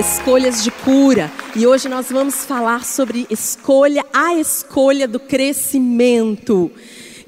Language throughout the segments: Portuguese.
Escolhas de cura. E hoje nós vamos falar sobre escolha, a escolha do crescimento.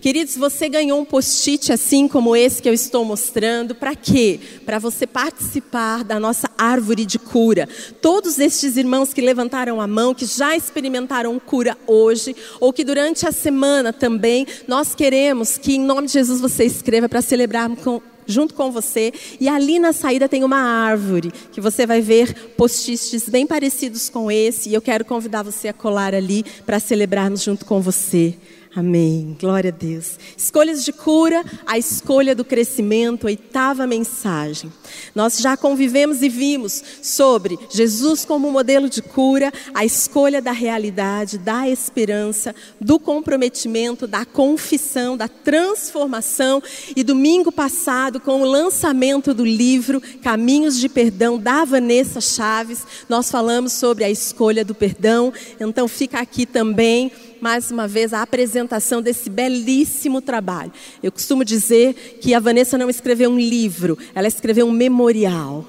Queridos, você ganhou um post-it assim como esse que eu estou mostrando, para quê? Para você participar da nossa árvore de cura. Todos estes irmãos que levantaram a mão, que já experimentaram cura hoje, ou que durante a semana também, nós queremos que em nome de Jesus você escreva para celebrarmos com, junto com você. E ali na saída tem uma árvore que você vai ver post-its bem parecidos com esse. E eu quero convidar você a colar ali para celebrarmos junto com você. Amém. Glória a Deus. Escolhas de cura, a escolha do crescimento, oitava mensagem. Nós já convivemos e vimos sobre Jesus como modelo de cura, a escolha da realidade, da esperança, do comprometimento, da confissão, da transformação. E domingo passado, com o lançamento do livro Caminhos de Perdão da Vanessa Chaves, nós falamos sobre a escolha do perdão. Então fica aqui também mais uma vez a apresentação desse belíssimo trabalho. Eu costumo dizer que a Vanessa não escreveu um livro, ela escreveu um memorial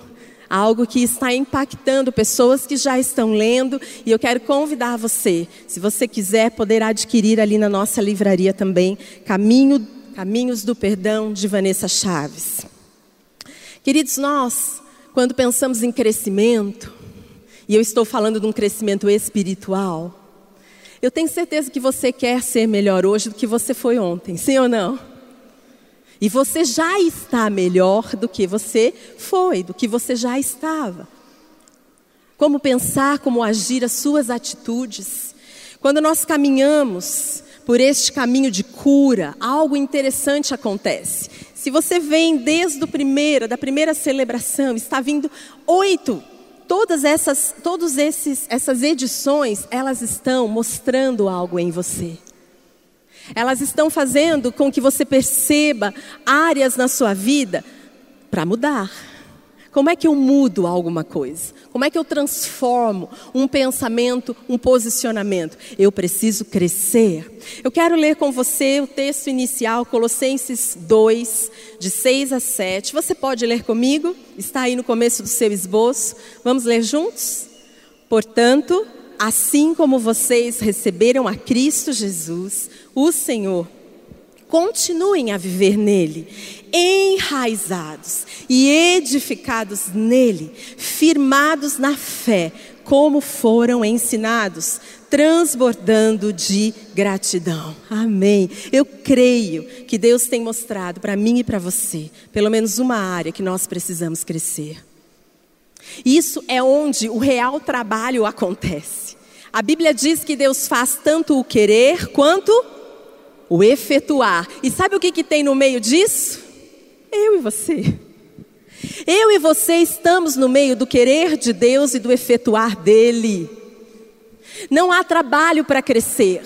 algo que está impactando pessoas que já estão lendo, e eu quero convidar você, se você quiser, poder adquirir ali na nossa livraria também, Caminho, Caminhos do Perdão, de Vanessa Chaves. Queridos, nós, quando pensamos em crescimento, e eu estou falando de um crescimento espiritual, eu tenho certeza que você quer ser melhor hoje do que você foi ontem, sim ou não? E você já está melhor do que você foi, do que você já estava. Como pensar, como agir, as suas atitudes. Quando nós caminhamos por este caminho de cura, algo interessante acontece. Se você vem desde o primeiro, da primeira celebração, está vindo oito todas essas, todos esses, essas edições, elas estão mostrando algo em você. Elas estão fazendo com que você perceba áreas na sua vida para mudar. Como é que eu mudo alguma coisa? Como é que eu transformo um pensamento, um posicionamento? Eu preciso crescer. Eu quero ler com você o texto inicial, Colossenses 2, de 6 a 7. Você pode ler comigo? Está aí no começo do seu esboço. Vamos ler juntos? Portanto, assim como vocês receberam a Cristo Jesus, o Senhor, continuem a viver nele, enraizados e edificados nele, firmados na fé, como foram ensinados, transbordando de gratidão. Amém. Eu creio que Deus tem mostrado para mim e para você, pelo menos uma área que nós precisamos crescer. Isso é onde o real trabalho acontece. A Bíblia diz que Deus faz tanto o querer quanto o efetuar. E sabe o que, que tem no meio disso? Eu e você. Eu e você estamos no meio do querer de Deus e do efetuar dele. Não há trabalho para crescer.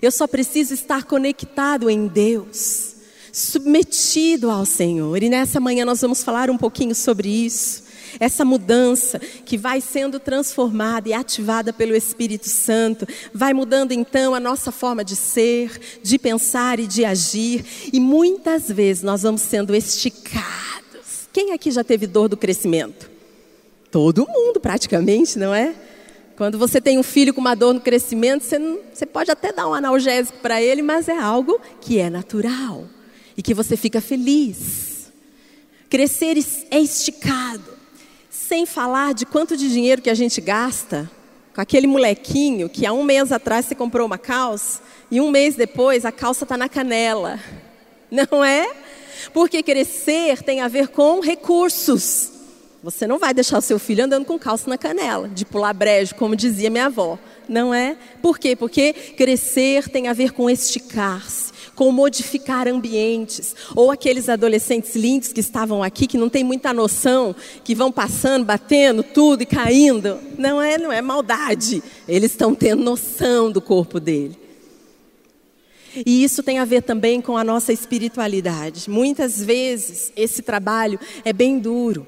Eu só preciso estar conectado em Deus, submetido ao Senhor. E nessa manhã nós vamos falar um pouquinho sobre isso essa mudança que vai sendo transformada e ativada pelo Espírito Santo, vai mudando então a nossa forma de ser, de pensar e de agir, e muitas vezes nós vamos sendo esticados. Quem aqui já teve dor do crescimento? Todo mundo, praticamente, não é? Quando você tem um filho com uma dor no crescimento, você, não, você pode até dar um analgésico para ele, mas é algo que é natural e que você fica feliz. Crescer é esticado. Sem falar de quanto de dinheiro que a gente gasta com aquele molequinho que há um mês atrás você comprou uma calça e um mês depois a calça está na canela. Não é? Porque crescer tem a ver com recursos. Você não vai deixar o seu filho andando com calça na canela, de pular brejo, como dizia minha avó. Não é? Por quê? Porque crescer tem a ver com esticar-se com modificar ambientes. Ou aqueles adolescentes lindos que estavam aqui, que não têm muita noção, que vão passando, batendo tudo e caindo. Não é, não é maldade. Eles estão tendo noção do corpo dele. E isso tem a ver também com a nossa espiritualidade. Muitas vezes esse trabalho é bem duro.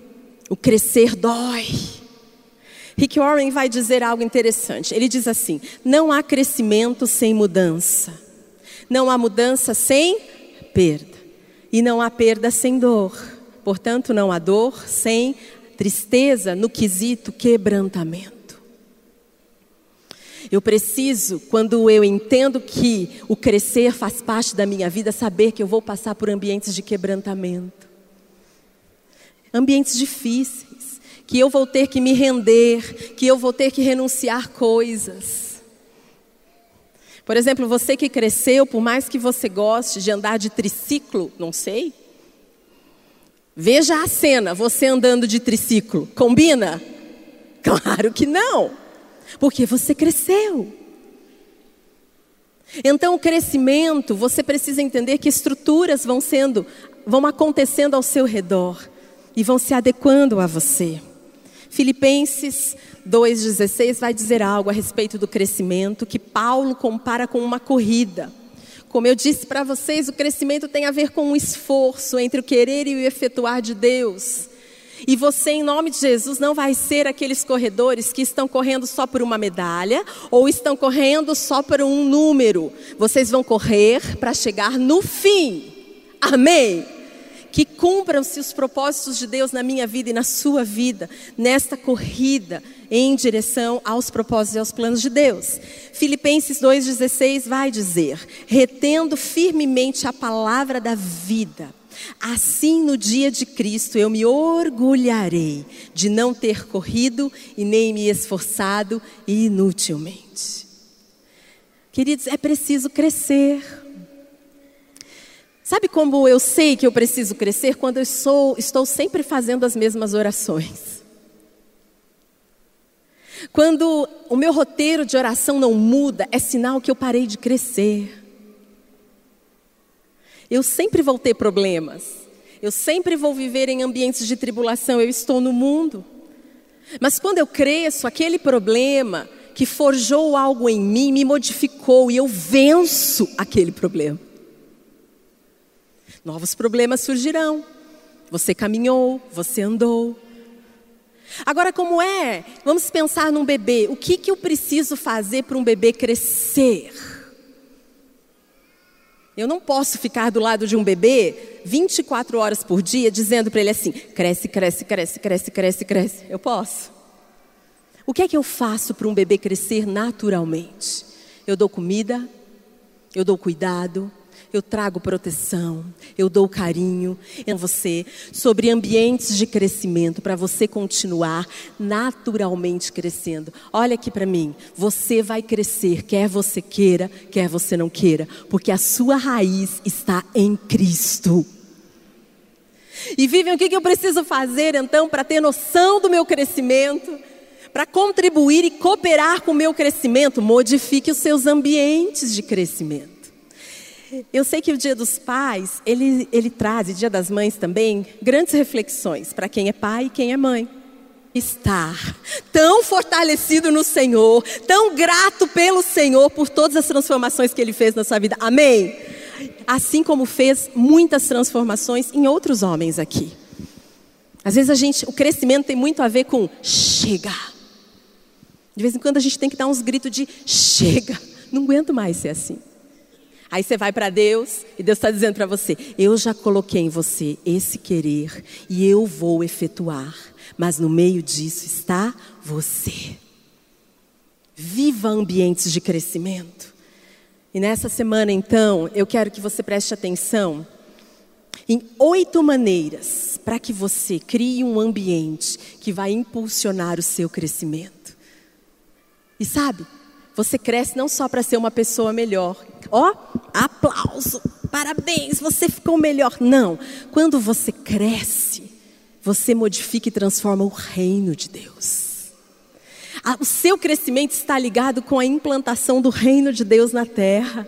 O crescer dói. Rick Warren vai dizer algo interessante. Ele diz assim: não há crescimento sem mudança. Não há mudança sem perda. E não há perda sem dor. Portanto, não há dor sem tristeza no quesito quebrantamento. Eu preciso, quando eu entendo que o crescer faz parte da minha vida, saber que eu vou passar por ambientes de quebrantamento. Ambientes difíceis, que eu vou ter que me render, que eu vou ter que renunciar coisas. Por exemplo, você que cresceu, por mais que você goste de andar de triciclo, não sei. Veja a cena, você andando de triciclo. Combina? Claro que não. Porque você cresceu. Então, o crescimento, você precisa entender que estruturas vão sendo, vão acontecendo ao seu redor e vão se adequando a você. Filipenses 2,16 vai dizer algo a respeito do crescimento que Paulo compara com uma corrida. Como eu disse para vocês, o crescimento tem a ver com um esforço entre o querer e o efetuar de Deus. E você, em nome de Jesus, não vai ser aqueles corredores que estão correndo só por uma medalha ou estão correndo só por um número. Vocês vão correr para chegar no fim. Amém? Que cumpram-se os propósitos de Deus na minha vida e na sua vida, nesta corrida em direção aos propósitos e aos planos de Deus. Filipenses 2,16 vai dizer: retendo firmemente a palavra da vida Assim, no dia de Cristo, eu me orgulharei de não ter corrido e nem me esforçado inutilmente. Queridos, é preciso crescer. Sabe como eu sei que eu preciso crescer? Quando eu sou, estou sempre fazendo as mesmas orações. Quando o meu roteiro de oração não muda, é sinal que eu parei de crescer. Eu sempre vou ter problemas. Eu sempre vou viver em ambientes de tribulação. Eu estou no mundo. Mas quando eu cresço, aquele problema que forjou algo em mim me modificou e eu venço aquele problema. Novos problemas surgirão. Você caminhou, você andou. Agora, como é? Vamos pensar num bebê. O que, que eu preciso fazer para um bebê crescer? Eu não posso ficar do lado de um bebê 24 horas por dia dizendo para ele assim: cresce, cresce, cresce, cresce, cresce, cresce. Eu posso. O que é que eu faço para um bebê crescer naturalmente? Eu dou comida, eu dou cuidado, eu trago proteção, eu dou carinho em você sobre ambientes de crescimento para você continuar naturalmente crescendo. Olha aqui para mim, você vai crescer, quer você queira, quer você não queira, porque a sua raiz está em Cristo. E vivem o que eu preciso fazer então para ter noção do meu crescimento? Para contribuir e cooperar com o meu crescimento, modifique os seus ambientes de crescimento. Eu sei que o Dia dos Pais, ele, ele traz, e Dia das Mães também, grandes reflexões para quem é pai e quem é mãe. Estar tão fortalecido no Senhor, tão grato pelo Senhor por todas as transformações que Ele fez na sua vida. Amém? Assim como fez muitas transformações em outros homens aqui. Às vezes a gente, o crescimento tem muito a ver com chega. De vez em quando a gente tem que dar uns gritos de chega. Não aguento mais ser assim. Aí você vai para Deus e Deus está dizendo para você: Eu já coloquei em você esse querer e eu vou efetuar, mas no meio disso está você. Viva ambientes de crescimento. E nessa semana, então, eu quero que você preste atenção em oito maneiras para que você crie um ambiente que vai impulsionar o seu crescimento. E sabe, você cresce não só para ser uma pessoa melhor, ó, aplauso, parabéns, você ficou melhor. Não, quando você cresce, você modifica e transforma o reino de Deus. O seu crescimento está ligado com a implantação do reino de Deus na terra.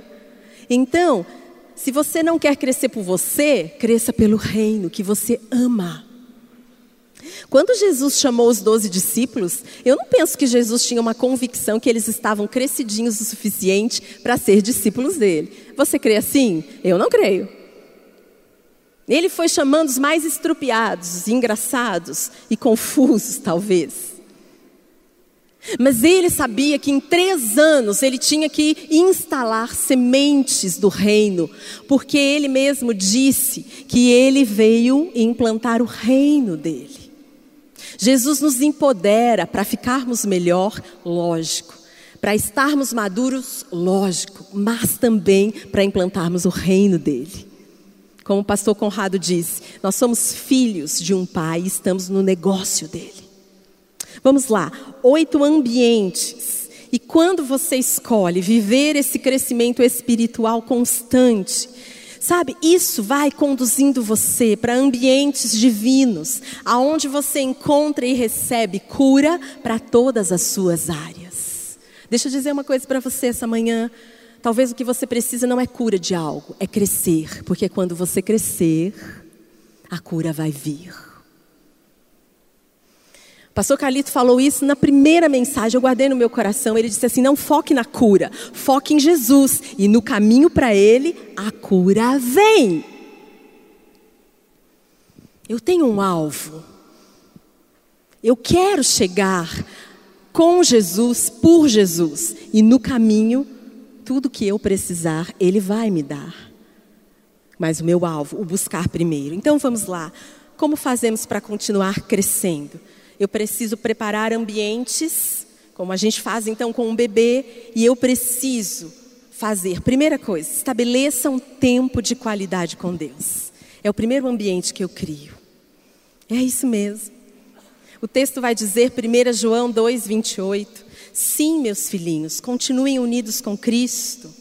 Então, se você não quer crescer por você, cresça pelo reino que você ama. Quando Jesus chamou os doze discípulos, eu não penso que Jesus tinha uma convicção que eles estavam crescidinhos o suficiente para ser discípulos dele. Você crê assim? Eu não creio. Ele foi chamando os mais estrupiados, engraçados e confusos, talvez. Mas ele sabia que em três anos ele tinha que instalar sementes do reino, porque ele mesmo disse que ele veio implantar o reino dele. Jesus nos empodera para ficarmos melhor, lógico. Para estarmos maduros, lógico. Mas também para implantarmos o reino dele. Como o pastor Conrado disse, nós somos filhos de um pai e estamos no negócio dele. Vamos lá, oito ambientes. E quando você escolhe viver esse crescimento espiritual constante, Sabe, isso vai conduzindo você para ambientes divinos, aonde você encontra e recebe cura para todas as suas áreas. Deixa eu dizer uma coisa para você essa manhã. Talvez o que você precisa não é cura de algo, é crescer, porque quando você crescer, a cura vai vir. Pastor Carlito falou isso na primeira mensagem, eu guardei no meu coração. Ele disse assim: não foque na cura, foque em Jesus. E no caminho para Ele, a cura vem. Eu tenho um alvo. Eu quero chegar com Jesus, por Jesus. E no caminho, tudo que eu precisar, Ele vai me dar. Mas o meu alvo, o buscar primeiro. Então vamos lá. Como fazemos para continuar crescendo? Eu preciso preparar ambientes, como a gente faz então com um bebê, e eu preciso fazer, primeira coisa, estabeleça um tempo de qualidade com Deus. É o primeiro ambiente que eu crio. É isso mesmo. O texto vai dizer, 1 João 2, 28, Sim, meus filhinhos, continuem unidos com Cristo,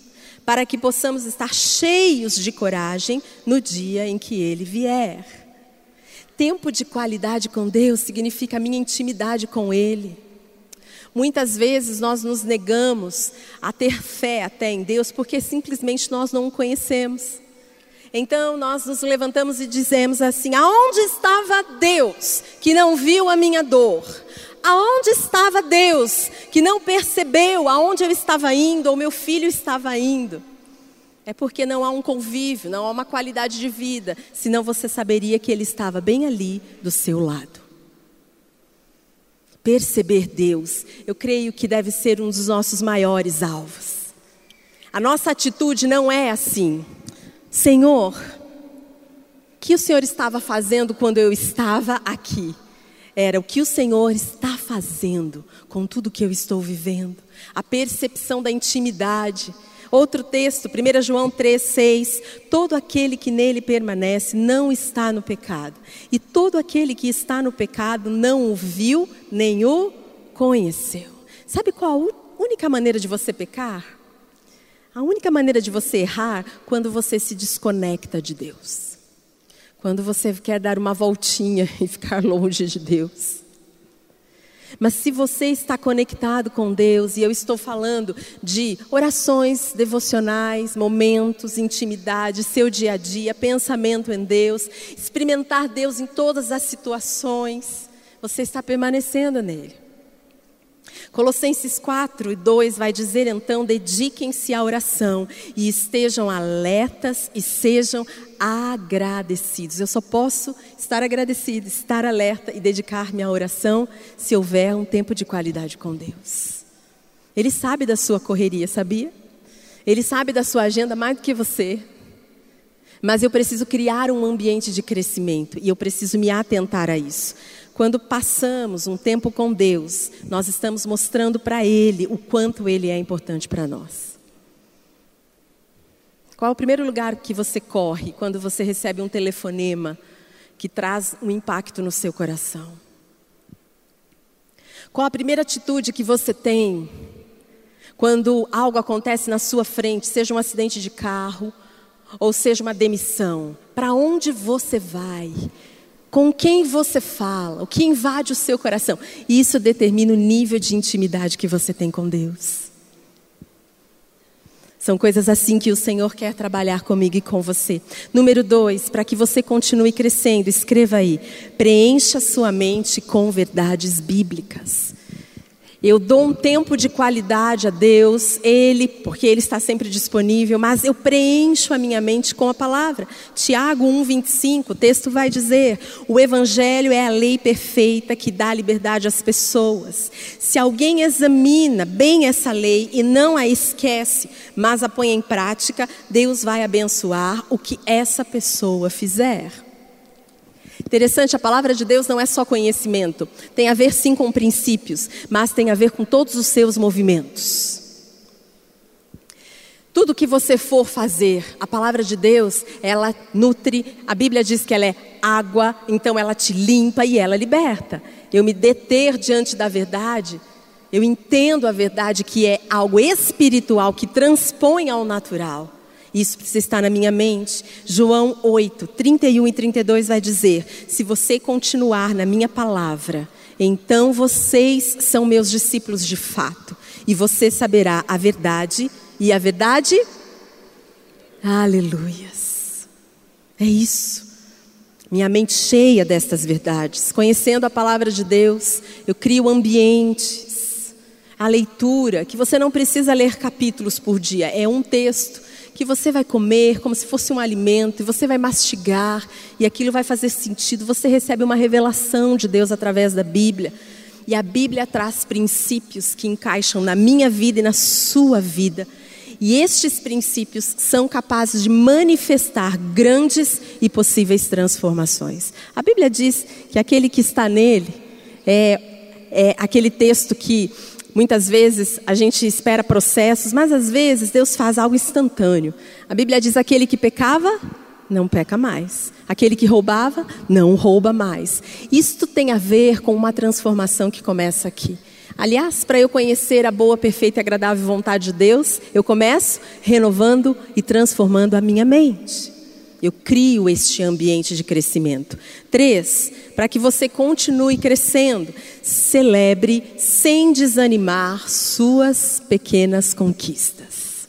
para que possamos estar cheios de coragem no dia em que Ele vier tempo de qualidade com Deus significa a minha intimidade com Ele. Muitas vezes nós nos negamos a ter fé até em Deus porque simplesmente nós não o conhecemos. Então nós nos levantamos e dizemos assim: aonde estava Deus que não viu a minha dor? Aonde estava Deus que não percebeu aonde eu estava indo ou meu filho estava indo? É porque não há um convívio, não há uma qualidade de vida, senão você saberia que Ele estava bem ali do seu lado. Perceber Deus, eu creio que deve ser um dos nossos maiores alvos. A nossa atitude não é assim, Senhor, o que o Senhor estava fazendo quando eu estava aqui? Era o que o Senhor está fazendo com tudo que eu estou vivendo, a percepção da intimidade Outro texto, 1 João 3, 6. Todo aquele que nele permanece não está no pecado. E todo aquele que está no pecado não o viu nem o conheceu. Sabe qual a única maneira de você pecar? A única maneira de você errar quando você se desconecta de Deus. Quando você quer dar uma voltinha e ficar longe de Deus. Mas se você está conectado com Deus, e eu estou falando de orações devocionais, momentos, intimidade, seu dia a dia, pensamento em Deus, experimentar Deus em todas as situações, você está permanecendo nele. Colossenses 4 e 2 vai dizer então: dediquem-se à oração e estejam alertas e sejam agradecidos. Eu só posso estar agradecido, estar alerta e dedicar-me à oração se houver um tempo de qualidade com Deus. Ele sabe da sua correria, sabia? Ele sabe da sua agenda mais do que você. Mas eu preciso criar um ambiente de crescimento e eu preciso me atentar a isso. Quando passamos um tempo com Deus, nós estamos mostrando para Ele o quanto Ele é importante para nós. Qual é o primeiro lugar que você corre quando você recebe um telefonema que traz um impacto no seu coração? Qual a primeira atitude que você tem quando algo acontece na sua frente, seja um acidente de carro ou seja uma demissão? Para onde você vai? Com quem você fala, o que invade o seu coração. E isso determina o nível de intimidade que você tem com Deus. São coisas assim que o Senhor quer trabalhar comigo e com você. Número dois, para que você continue crescendo, escreva aí: preencha sua mente com verdades bíblicas. Eu dou um tempo de qualidade a Deus, Ele, porque Ele está sempre disponível, mas eu preencho a minha mente com a palavra. Tiago 1,25, o texto vai dizer: o Evangelho é a lei perfeita que dá liberdade às pessoas. Se alguém examina bem essa lei e não a esquece, mas a põe em prática, Deus vai abençoar o que essa pessoa fizer. Interessante, a palavra de Deus não é só conhecimento. Tem a ver sim com princípios, mas tem a ver com todos os seus movimentos. Tudo que você for fazer, a palavra de Deus, ela nutre, a Bíblia diz que ela é água, então ela te limpa e ela liberta. Eu me deter diante da verdade, eu entendo a verdade que é algo espiritual que transpõe ao natural. Isso precisa estar na minha mente. João 8, 31 e 32 vai dizer: Se você continuar na minha palavra, então vocês são meus discípulos de fato, e você saberá a verdade, e a verdade. Aleluias. É isso. Minha mente cheia destas verdades. Conhecendo a palavra de Deus, eu crio ambientes, a leitura, que você não precisa ler capítulos por dia, é um texto que você vai comer como se fosse um alimento, e você vai mastigar, e aquilo vai fazer sentido. Você recebe uma revelação de Deus através da Bíblia. E a Bíblia traz princípios que encaixam na minha vida e na sua vida. E estes princípios são capazes de manifestar grandes e possíveis transformações. A Bíblia diz que aquele que está nele é, é aquele texto que Muitas vezes a gente espera processos, mas às vezes Deus faz algo instantâneo. A Bíblia diz: aquele que pecava, não peca mais. Aquele que roubava, não rouba mais. Isto tem a ver com uma transformação que começa aqui. Aliás, para eu conhecer a boa, perfeita e agradável vontade de Deus, eu começo renovando e transformando a minha mente. Eu crio este ambiente de crescimento. Três, para que você continue crescendo, celebre sem desanimar suas pequenas conquistas.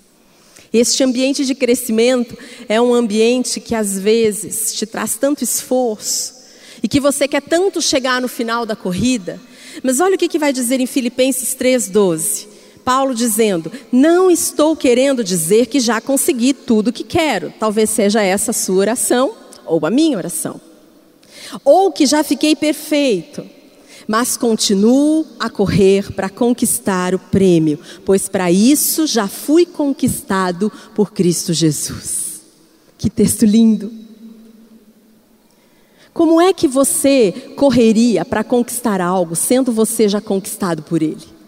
Este ambiente de crescimento é um ambiente que às vezes te traz tanto esforço e que você quer tanto chegar no final da corrida, mas olha o que, vai dizer em Filipenses 3,12. Paulo dizendo: Não estou querendo dizer que já consegui tudo o que quero. Talvez seja essa a sua oração ou a minha oração. Ou que já fiquei perfeito, mas continuo a correr para conquistar o prêmio, pois para isso já fui conquistado por Cristo Jesus. Que texto lindo! Como é que você correria para conquistar algo, sendo você já conquistado por Ele?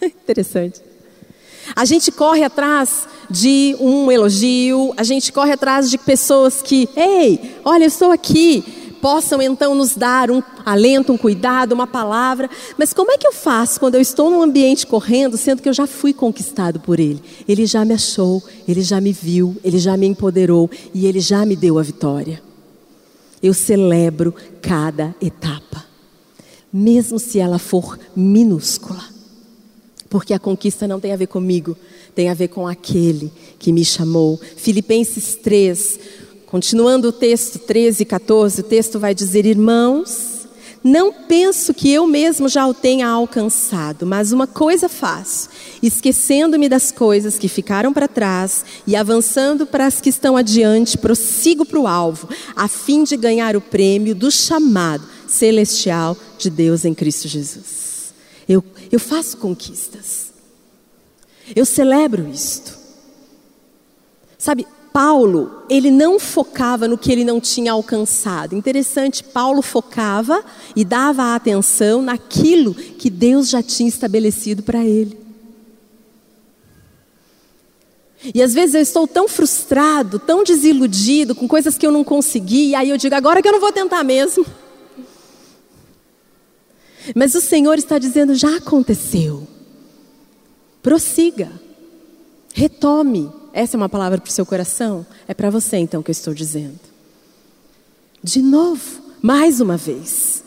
Interessante. A gente corre atrás de um elogio, a gente corre atrás de pessoas que, ei, olha, eu estou aqui, possam então nos dar um alento, um cuidado, uma palavra. Mas como é que eu faço quando eu estou num ambiente correndo, sendo que eu já fui conquistado por Ele? Ele já me achou, Ele já me viu, Ele já me empoderou e Ele já me deu a vitória. Eu celebro cada etapa, mesmo se ela for minúscula. Porque a conquista não tem a ver comigo, tem a ver com aquele que me chamou. Filipenses 3, continuando o texto 13 e 14, o texto vai dizer: Irmãos, não penso que eu mesmo já o tenha alcançado, mas uma coisa faço, esquecendo-me das coisas que ficaram para trás e avançando para as que estão adiante, prossigo para o alvo, a fim de ganhar o prêmio do chamado celestial de Deus em Cristo Jesus. Eu, eu faço conquistas. Eu celebro isto. Sabe, Paulo, ele não focava no que ele não tinha alcançado. Interessante, Paulo focava e dava atenção naquilo que Deus já tinha estabelecido para ele. E às vezes eu estou tão frustrado, tão desiludido com coisas que eu não consegui, e aí eu digo, agora que eu não vou tentar mesmo. Mas o Senhor está dizendo: já aconteceu. Prossiga. Retome. Essa é uma palavra para o seu coração? É para você então que eu estou dizendo. De novo, mais uma vez.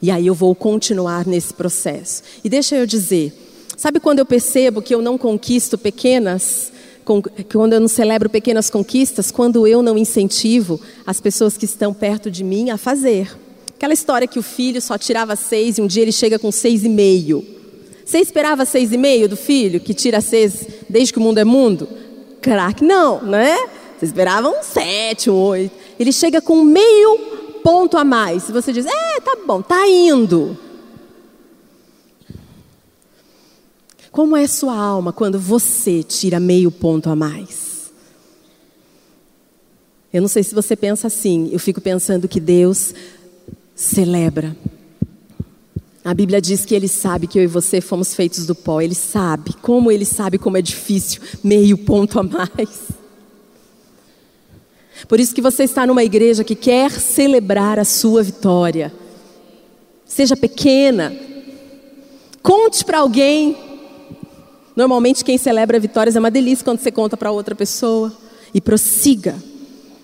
E aí eu vou continuar nesse processo. E deixa eu dizer, Sabe quando eu percebo que eu não conquisto pequenas, quando eu não celebro pequenas conquistas? Quando eu não incentivo as pessoas que estão perto de mim a fazer. Aquela história que o filho só tirava seis e um dia ele chega com seis e meio. Você esperava seis e meio do filho, que tira seis desde que o mundo é mundo? Que não, né? Você esperava um sete, um oito. Ele chega com meio ponto a mais. Você diz, é, tá bom, tá indo. Como é sua alma quando você tira meio ponto a mais? Eu não sei se você pensa assim, eu fico pensando que Deus celebra. A Bíblia diz que Ele sabe que eu e você fomos feitos do pó. Ele sabe. Como Ele sabe como é difícil meio ponto a mais. Por isso que você está numa igreja que quer celebrar a sua vitória. Seja pequena. Conte para alguém. Normalmente quem celebra vitórias é uma delícia quando você conta para outra pessoa. E prossiga.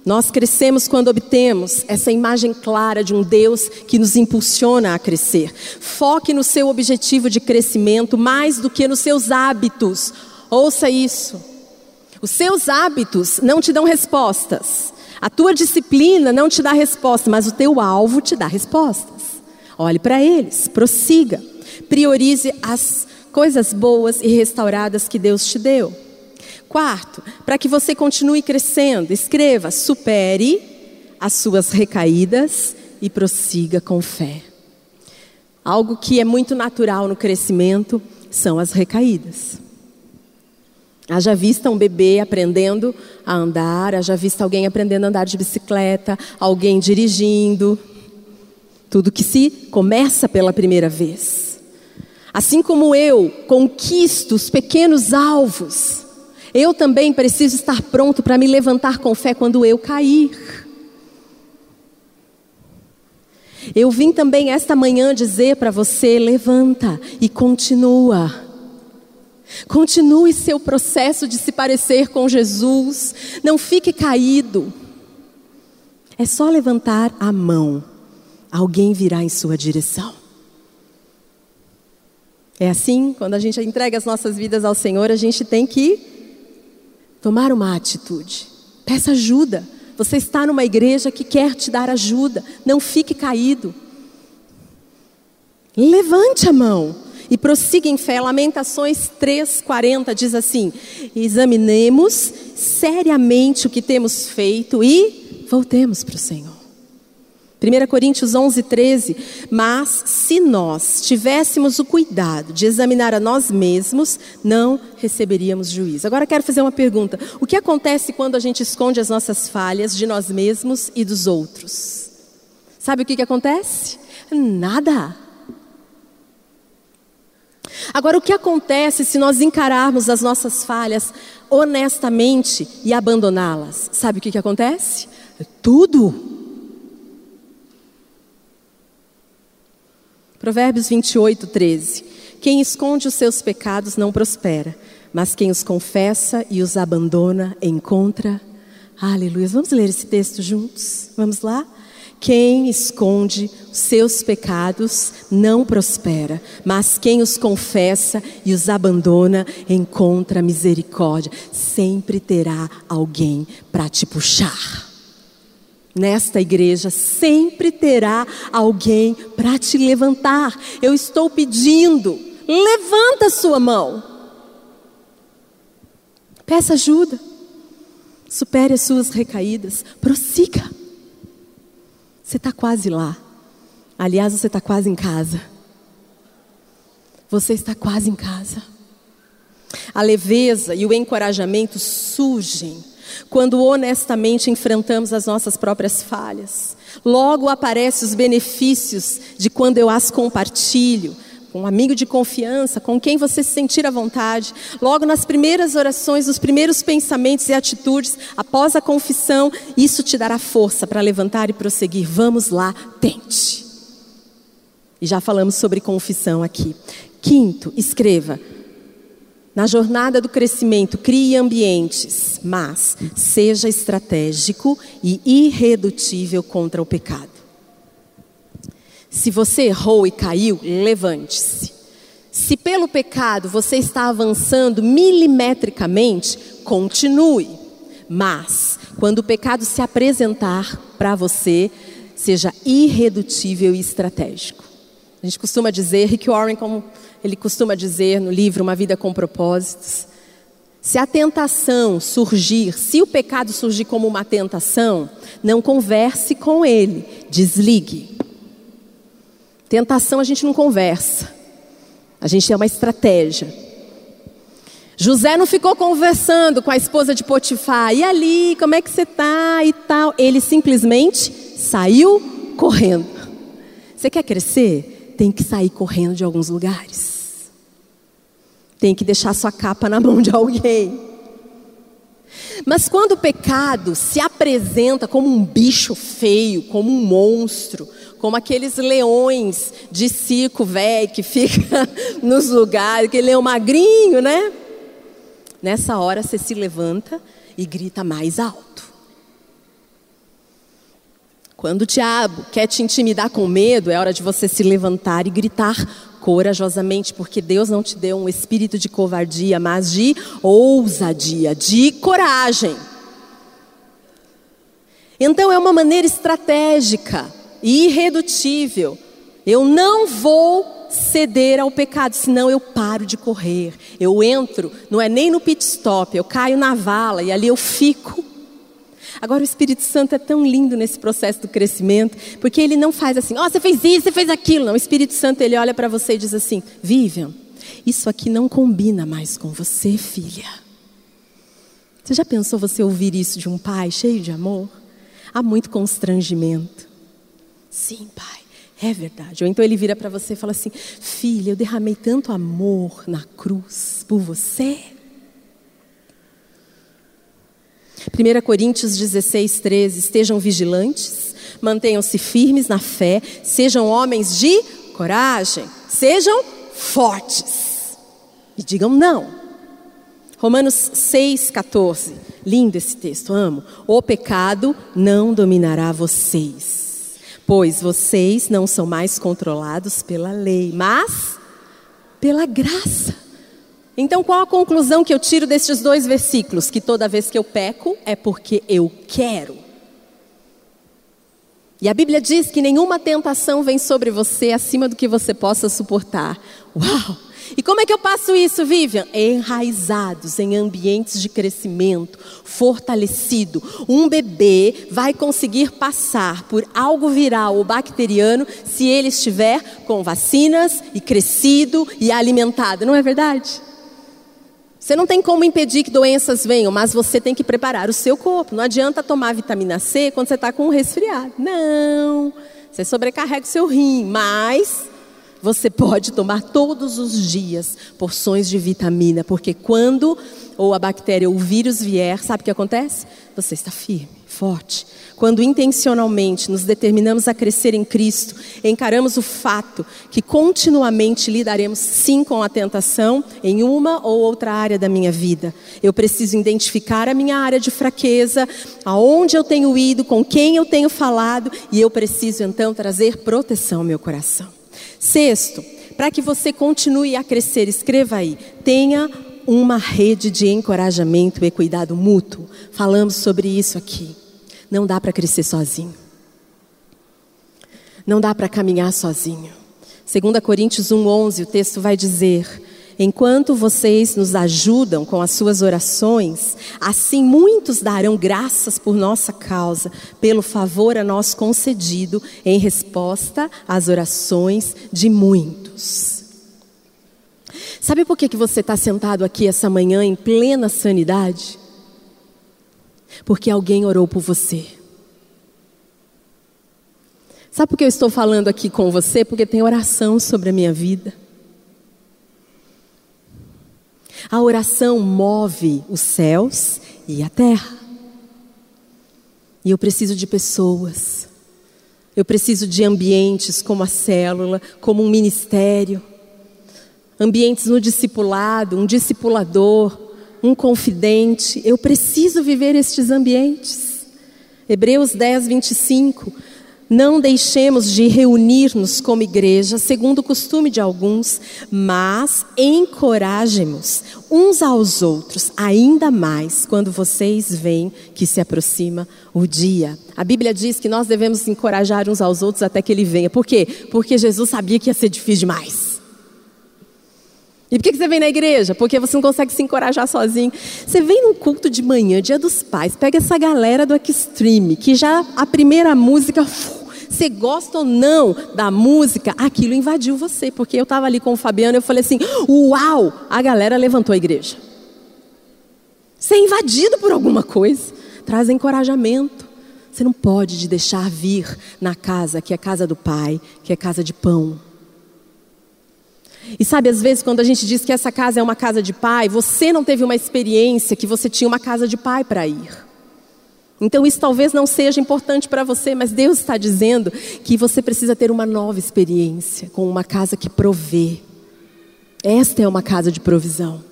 Nós crescemos quando obtemos essa imagem clara de um Deus que nos impulsiona a crescer. Foque no seu objetivo de crescimento mais do que nos seus hábitos. Ouça isso. Os seus hábitos não te dão respostas. A tua disciplina não te dá resposta, mas o teu alvo te dá respostas. Olhe para eles, prossiga. Priorize as coisas boas e restauradas que Deus te deu. Quarto, para que você continue crescendo, escreva: supere as suas recaídas e prossiga com fé. Algo que é muito natural no crescimento são as recaídas. Haja vista um bebê aprendendo a andar, haja vista alguém aprendendo a andar de bicicleta, alguém dirigindo. Tudo que se começa pela primeira vez. Assim como eu conquisto os pequenos alvos, eu também preciso estar pronto para me levantar com fé quando eu cair. Eu vim também esta manhã dizer para você: levanta e continua. Continue seu processo de se parecer com Jesus. Não fique caído. É só levantar a mão. Alguém virá em sua direção. É assim, quando a gente entrega as nossas vidas ao Senhor, a gente tem que tomar uma atitude. Peça ajuda. Você está numa igreja que quer te dar ajuda. Não fique caído. Levante a mão e prossiga em fé. Lamentações 3:40 diz assim: Examinemos seriamente o que temos feito e voltemos para o Senhor. 1 Coríntios 11, 13. Mas se nós tivéssemos o cuidado de examinar a nós mesmos, não receberíamos juízo. Agora quero fazer uma pergunta: o que acontece quando a gente esconde as nossas falhas de nós mesmos e dos outros? Sabe o que, que acontece? Nada. Agora, o que acontece se nós encararmos as nossas falhas honestamente e abandoná-las? Sabe o que, que acontece? Tudo. Provérbios 28, 13. Quem esconde os seus pecados não prospera, mas quem os confessa e os abandona encontra. Aleluia. Vamos ler esse texto juntos? Vamos lá? Quem esconde os seus pecados não prospera, mas quem os confessa e os abandona encontra misericórdia. Sempre terá alguém para te puxar nesta igreja sempre terá alguém para te levantar. Eu estou pedindo, levanta a sua mão. Peça ajuda. Supere as suas recaídas. Prossiga. Você está quase lá. Aliás, você está quase em casa. Você está quase em casa. A leveza e o encorajamento surgem quando honestamente enfrentamos as nossas próprias falhas. Logo aparecem os benefícios de quando eu as compartilho com um amigo de confiança, com quem você se sentir à vontade. Logo nas primeiras orações, nos primeiros pensamentos e atitudes, após a confissão, isso te dará força para levantar e prosseguir. Vamos lá, tente. E já falamos sobre confissão aqui. Quinto, escreva na jornada do crescimento, crie ambientes, mas seja estratégico e irredutível contra o pecado. Se você errou e caiu, levante-se. Se pelo pecado você está avançando milimetricamente, continue. Mas, quando o pecado se apresentar para você, seja irredutível e estratégico. A gente costuma dizer, Rick Warren, como ele costuma dizer no livro Uma Vida com Propósitos, se a tentação surgir, se o pecado surgir como uma tentação, não converse com ele, desligue. Tentação a gente não conversa, a gente tem uma estratégia. José não ficou conversando com a esposa de Potifar, e ali, como é que você está e tal. Ele simplesmente saiu correndo. Você quer crescer? Tem que sair correndo de alguns lugares tem que deixar sua capa na mão de alguém. Mas quando o pecado se apresenta como um bicho feio, como um monstro, como aqueles leões de circo velho que fica nos lugares, aquele leão magrinho, né? Nessa hora você se levanta e grita mais alto. Quando o diabo quer te intimidar com medo, é hora de você se levantar e gritar corajosamente, porque Deus não te deu um espírito de covardia, mas de ousadia, de coragem. Então é uma maneira estratégica e irredutível. Eu não vou ceder ao pecado, senão eu paro de correr. Eu entro, não é nem no pit stop, eu caio na vala e ali eu fico Agora, o Espírito Santo é tão lindo nesse processo do crescimento, porque ele não faz assim, ó, oh, você fez isso, você fez aquilo. Não, o Espírito Santo, ele olha para você e diz assim: Vivian, isso aqui não combina mais com você, filha. Você já pensou você ouvir isso de um pai cheio de amor? Há muito constrangimento. Sim, pai, é verdade. Ou então ele vira para você e fala assim: Filha, eu derramei tanto amor na cruz por você. 1 Coríntios 16, 13. Estejam vigilantes, mantenham-se firmes na fé, sejam homens de coragem, sejam fortes. E digam não. Romanos 6, 14. Lindo esse texto, amo. O pecado não dominará vocês, pois vocês não são mais controlados pela lei, mas pela graça. Então, qual a conclusão que eu tiro destes dois versículos? Que toda vez que eu peco é porque eu quero. E a Bíblia diz que nenhuma tentação vem sobre você acima do que você possa suportar. Uau! E como é que eu passo isso, Vivian? Enraizados em ambientes de crescimento, fortalecido. Um bebê vai conseguir passar por algo viral ou bacteriano se ele estiver com vacinas e crescido e alimentado, não é verdade? Você não tem como impedir que doenças venham, mas você tem que preparar o seu corpo. Não adianta tomar vitamina C quando você está com um resfriado. Não. Você sobrecarrega o seu rim, mas você pode tomar todos os dias porções de vitamina, porque quando ou a bactéria ou o vírus vier, sabe o que acontece? Você está firme, forte. Quando intencionalmente nos determinamos a crescer em Cristo, encaramos o fato que continuamente lidaremos sim com a tentação em uma ou outra área da minha vida. Eu preciso identificar a minha área de fraqueza, aonde eu tenho ido, com quem eu tenho falado, e eu preciso então trazer proteção ao meu coração. Sexto, para que você continue a crescer, escreva aí, tenha uma rede de encorajamento e cuidado mútuo. Falamos sobre isso aqui. Não dá para crescer sozinho. Não dá para caminhar sozinho. 2 Coríntios 1,11, o texto vai dizer: Enquanto vocês nos ajudam com as suas orações, assim muitos darão graças por nossa causa, pelo favor a nós concedido, em resposta às orações de muitos. Sabe por que, que você está sentado aqui essa manhã em plena sanidade? Porque alguém orou por você. Sabe por que eu estou falando aqui com você? Porque tem oração sobre a minha vida. A oração move os céus e a terra. E eu preciso de pessoas. Eu preciso de ambientes como a célula, como um ministério. Ambientes no discipulado, um discipulador, um confidente. Eu preciso viver estes ambientes. Hebreus 10, 25. Não deixemos de reunir-nos como igreja, segundo o costume de alguns, mas encorajemos uns aos outros, ainda mais quando vocês veem que se aproxima o dia. A Bíblia diz que nós devemos encorajar uns aos outros até que ele venha. Por quê? Porque Jesus sabia que ia ser difícil demais. E por que você vem na igreja? Porque você não consegue se encorajar sozinho. Você vem num culto de manhã, dia dos pais, pega essa galera do Extreme, que já a primeira música você gosta ou não da música, aquilo invadiu você. Porque eu estava ali com o Fabiano e eu falei assim: Uau! A galera levantou a igreja. Você é invadido por alguma coisa. Traz encorajamento. Você não pode deixar vir na casa que é casa do Pai, que é casa de pão. E sabe, às vezes, quando a gente diz que essa casa é uma casa de pai, você não teve uma experiência que você tinha uma casa de pai para ir. Então, isso talvez não seja importante para você, mas Deus está dizendo que você precisa ter uma nova experiência com uma casa que provê. Esta é uma casa de provisão.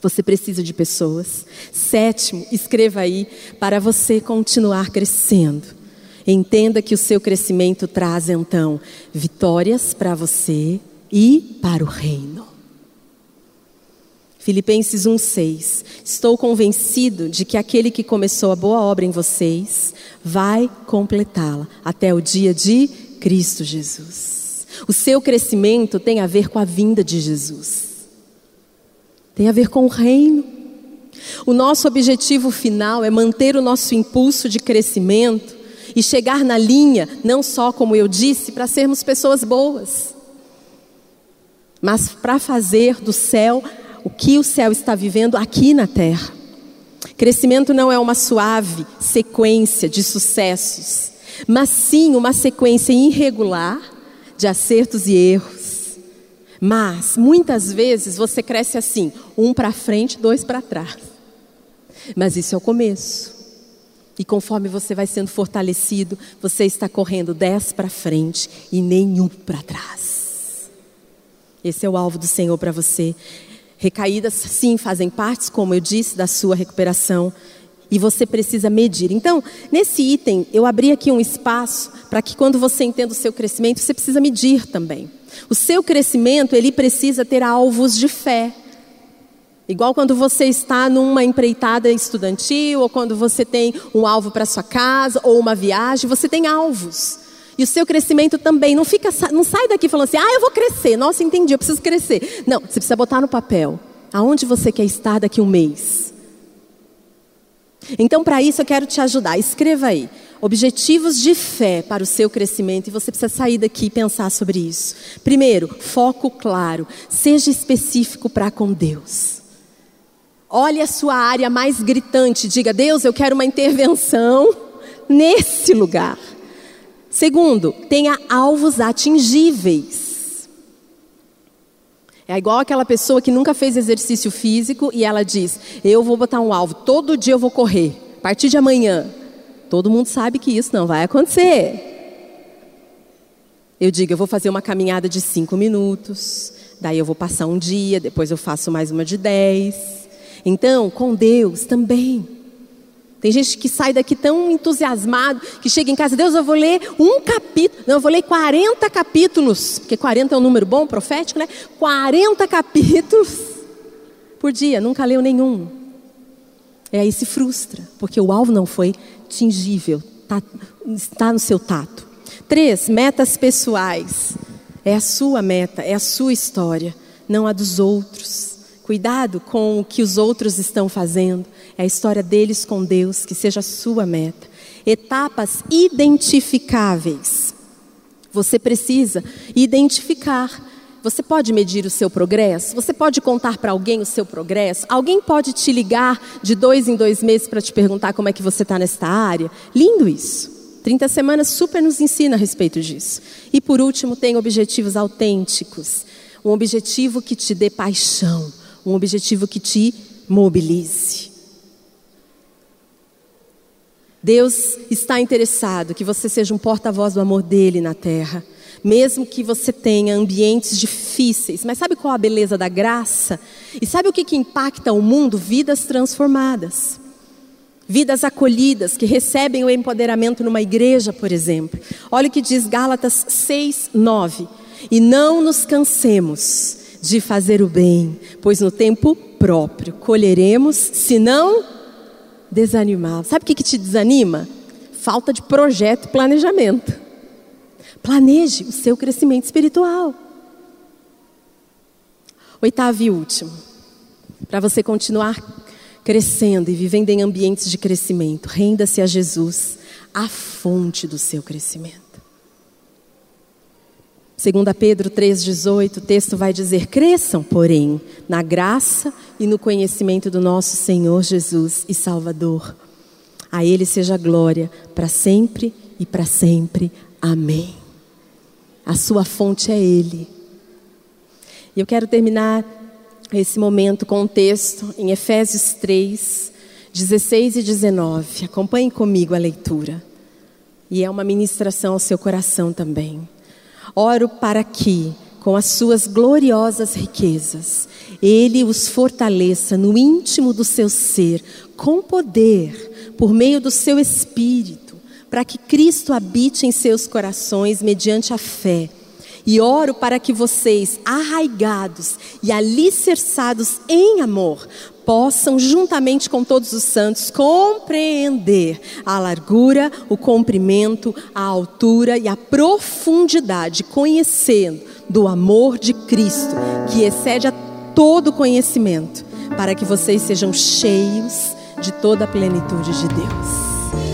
Você precisa de pessoas. Sétimo, escreva aí para você continuar crescendo. Entenda que o seu crescimento traz então vitórias para você e para o reino. Filipenses 1:6. Estou convencido de que aquele que começou a boa obra em vocês vai completá-la até o dia de Cristo Jesus. O seu crescimento tem a ver com a vinda de Jesus. Tem a ver com o reino. O nosso objetivo final é manter o nosso impulso de crescimento e chegar na linha, não só como eu disse, para sermos pessoas boas, mas para fazer do céu o que o céu está vivendo aqui na terra. Crescimento não é uma suave sequência de sucessos, mas sim uma sequência irregular de acertos e erros. Mas muitas vezes você cresce assim, um para frente, dois para trás. Mas isso é o começo. E conforme você vai sendo fortalecido, você está correndo dez para frente e nenhum para trás. Esse é o alvo do Senhor para você. Recaídas, sim, fazem parte, como eu disse, da sua recuperação. E você precisa medir. Então, nesse item, eu abri aqui um espaço para que quando você entenda o seu crescimento, você precisa medir também. O seu crescimento, ele precisa ter alvos de fé. Igual quando você está numa empreitada estudantil, ou quando você tem um alvo para sua casa, ou uma viagem, você tem alvos. E o seu crescimento também. Não, fica, não sai daqui falando assim, ah, eu vou crescer. Nossa, entendi, eu preciso crescer. Não, você precisa botar no papel. Aonde você quer estar daqui um mês? Então, para isso, eu quero te ajudar. Escreva aí. Objetivos de fé para o seu crescimento. E você precisa sair daqui e pensar sobre isso. Primeiro, foco claro. Seja específico para com Deus. Olhe a sua área mais gritante. Diga, Deus, eu quero uma intervenção nesse lugar. Segundo, tenha alvos atingíveis. É igual aquela pessoa que nunca fez exercício físico e ela diz: Eu vou botar um alvo, todo dia eu vou correr, a partir de amanhã. Todo mundo sabe que isso não vai acontecer. Eu digo: Eu vou fazer uma caminhada de cinco minutos, daí eu vou passar um dia, depois eu faço mais uma de dez. Então, com Deus também. Tem gente que sai daqui tão entusiasmado que chega em casa, Deus, eu vou ler um capítulo, não, eu vou ler 40 capítulos, porque 40 é um número bom, profético, né? 40 capítulos por dia, nunca leu nenhum. E aí se frustra, porque o alvo não foi tingível, tá, está no seu tato. Três, metas pessoais. É a sua meta, é a sua história, não a dos outros. Cuidado com o que os outros estão fazendo. É a história deles com Deus, que seja a sua meta. Etapas identificáveis. Você precisa identificar. Você pode medir o seu progresso? Você pode contar para alguém o seu progresso? Alguém pode te ligar de dois em dois meses para te perguntar como é que você está nesta área? Lindo isso. 30 semanas super nos ensina a respeito disso. E por último, tem objetivos autênticos. Um objetivo que te dê paixão um objetivo que te mobilize. Deus está interessado que você seja um porta-voz do amor dele na terra, mesmo que você tenha ambientes difíceis. Mas sabe qual a beleza da graça? E sabe o que, que impacta o mundo? Vidas transformadas. Vidas acolhidas que recebem o empoderamento numa igreja, por exemplo. Olha o que diz Gálatas 6, 9. E não nos cansemos de fazer o bem, pois no tempo próprio colheremos, se não desanimar. Sabe o que, que te desanima? Falta de projeto e planejamento. Planeje o seu crescimento espiritual. Oitavo e último, para você continuar crescendo e vivendo em ambientes de crescimento, renda-se a Jesus, a fonte do seu crescimento. Segundo Pedro 3,18, o texto vai dizer, cresçam, porém, na graça e no conhecimento do nosso Senhor Jesus e Salvador. A Ele seja glória para sempre e para sempre. Amém. A sua fonte é Ele. E eu quero terminar esse momento com um texto em Efésios 3, 16 e 19. Acompanhe comigo a leitura. E é uma ministração ao seu coração também. Oro para que, com as suas gloriosas riquezas, Ele os fortaleça no íntimo do seu ser, com poder, por meio do seu espírito, para que Cristo habite em seus corações mediante a fé e oro para que vocês, arraigados e alicerçados em amor, possam, juntamente com todos os santos, compreender a largura, o comprimento, a altura e a profundidade, conhecendo do amor de Cristo, que excede a todo conhecimento, para que vocês sejam cheios de toda a plenitude de Deus.